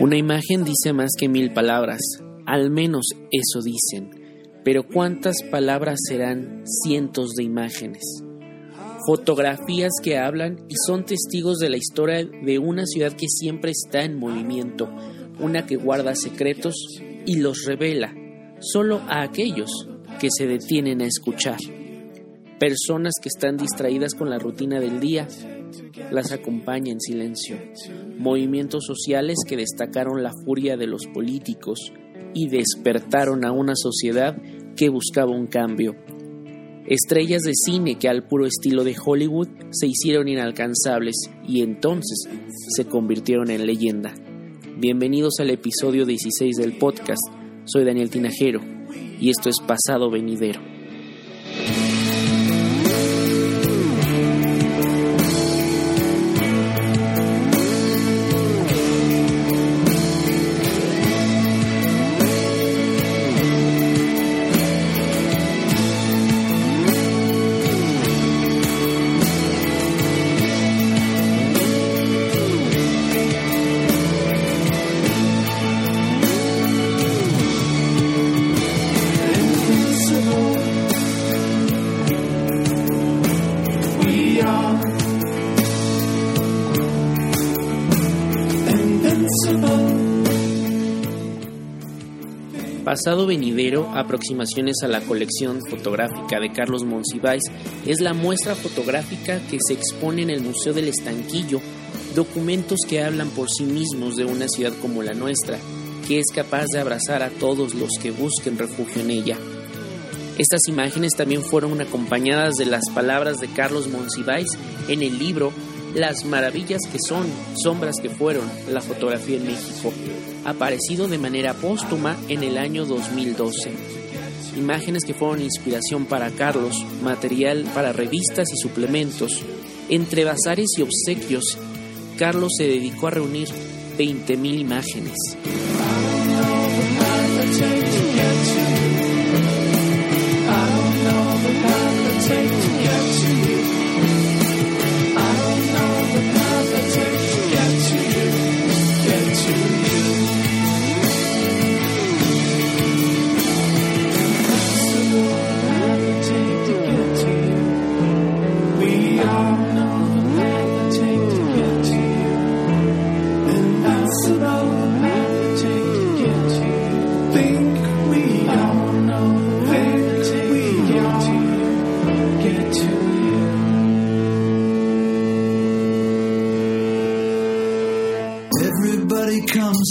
Una imagen dice más que mil palabras, al menos eso dicen, pero ¿cuántas palabras serán cientos de imágenes? Fotografías que hablan y son testigos de la historia de una ciudad que siempre está en movimiento, una que guarda secretos y los revela solo a aquellos que se detienen a escuchar. Personas que están distraídas con la rutina del día las acompaña en silencio. Movimientos sociales que destacaron la furia de los políticos y despertaron a una sociedad que buscaba un cambio. Estrellas de cine que al puro estilo de Hollywood se hicieron inalcanzables y entonces se convirtieron en leyenda. Bienvenidos al episodio 16 del podcast. Soy Daniel Tinajero y esto es Pasado Venidero. Pasado venidero, aproximaciones a la colección fotográfica de Carlos Monsiváis, es la muestra fotográfica que se expone en el Museo del Estanquillo, documentos que hablan por sí mismos de una ciudad como la nuestra, que es capaz de abrazar a todos los que busquen refugio en ella. Estas imágenes también fueron acompañadas de las palabras de Carlos Monsiváis en el libro Las maravillas que son, sombras que fueron, la fotografía en México, aparecido de manera póstuma en el año 2012. Imágenes que fueron inspiración para Carlos, material para revistas y suplementos. Entre bazares y obsequios, Carlos se dedicó a reunir 20.000 imágenes.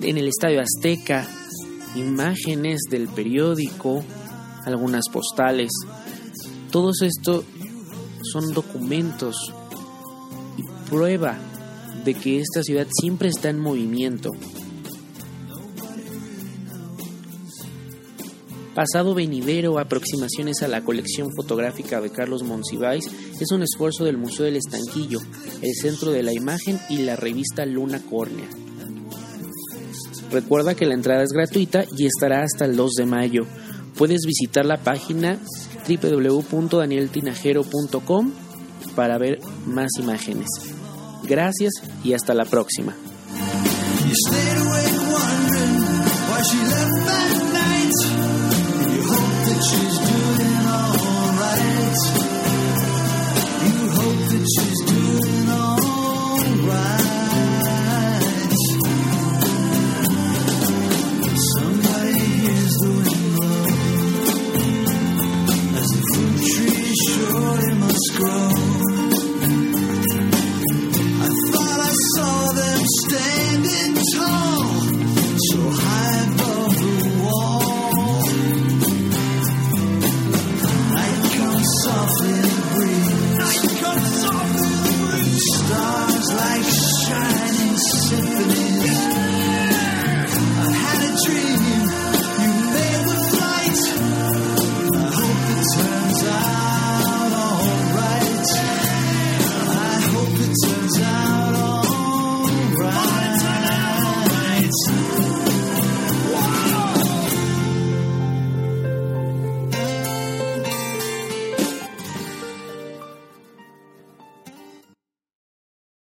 en el Estadio Azteca, imágenes del periódico, algunas postales. Todo esto son documentos y prueba de que esta ciudad siempre está en movimiento. Pasado venidero, aproximaciones a la colección fotográfica de Carlos Monsiváis es un esfuerzo del Museo del Estanquillo, el Centro de la Imagen y la revista Luna Córnea. Recuerda que la entrada es gratuita y estará hasta el 2 de mayo. Puedes visitar la página www.danieltinajero.com para ver más imágenes. Gracias y hasta la próxima.